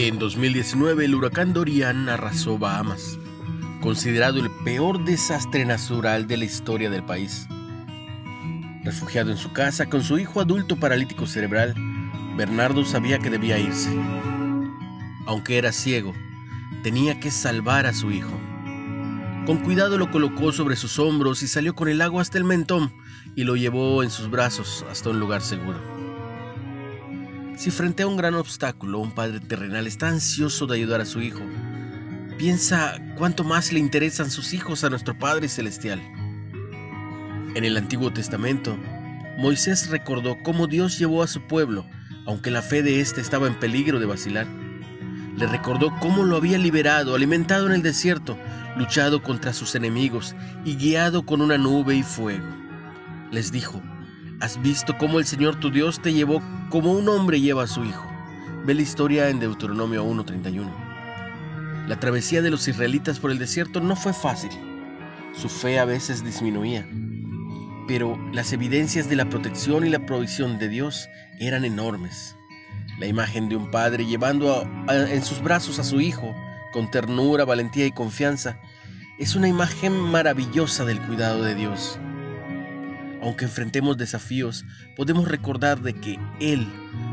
En 2019 el huracán Dorian arrasó Bahamas, considerado el peor desastre natural de la historia del país. Refugiado en su casa con su hijo adulto paralítico cerebral, Bernardo sabía que debía irse. Aunque era ciego, tenía que salvar a su hijo. Con cuidado lo colocó sobre sus hombros y salió con el agua hasta el mentón y lo llevó en sus brazos hasta un lugar seguro. Si frente a un gran obstáculo un padre terrenal está ansioso de ayudar a su hijo, piensa cuánto más le interesan sus hijos a nuestro Padre Celestial. En el Antiguo Testamento, Moisés recordó cómo Dios llevó a su pueblo, aunque la fe de éste estaba en peligro de vacilar. Le recordó cómo lo había liberado, alimentado en el desierto, luchado contra sus enemigos y guiado con una nube y fuego. Les dijo, ¿has visto cómo el Señor tu Dios te llevó como un hombre lleva a su hijo? Ve la historia en Deuteronomio 1.31. La travesía de los israelitas por el desierto no fue fácil. Su fe a veces disminuía pero las evidencias de la protección y la provisión de Dios eran enormes. La imagen de un padre llevando en sus brazos a su hijo con ternura, valentía y confianza es una imagen maravillosa del cuidado de Dios. Aunque enfrentemos desafíos, podemos recordar de que Él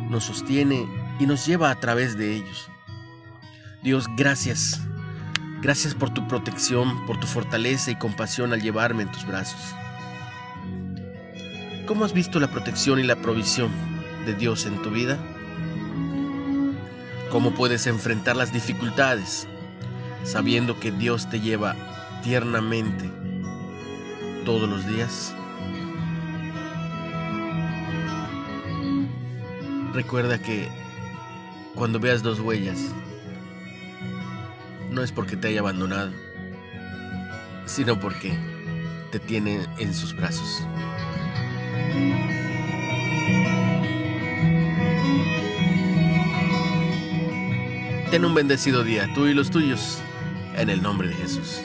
nos sostiene y nos lleva a través de ellos. Dios, gracias. Gracias por tu protección, por tu fortaleza y compasión al llevarme en tus brazos. ¿Cómo has visto la protección y la provisión de Dios en tu vida? ¿Cómo puedes enfrentar las dificultades sabiendo que Dios te lleva tiernamente todos los días? Recuerda que cuando veas dos huellas, no es porque te haya abandonado, sino porque te tiene en sus brazos. Ten un bendecido día, tú y los tuyos, en el nombre de Jesús.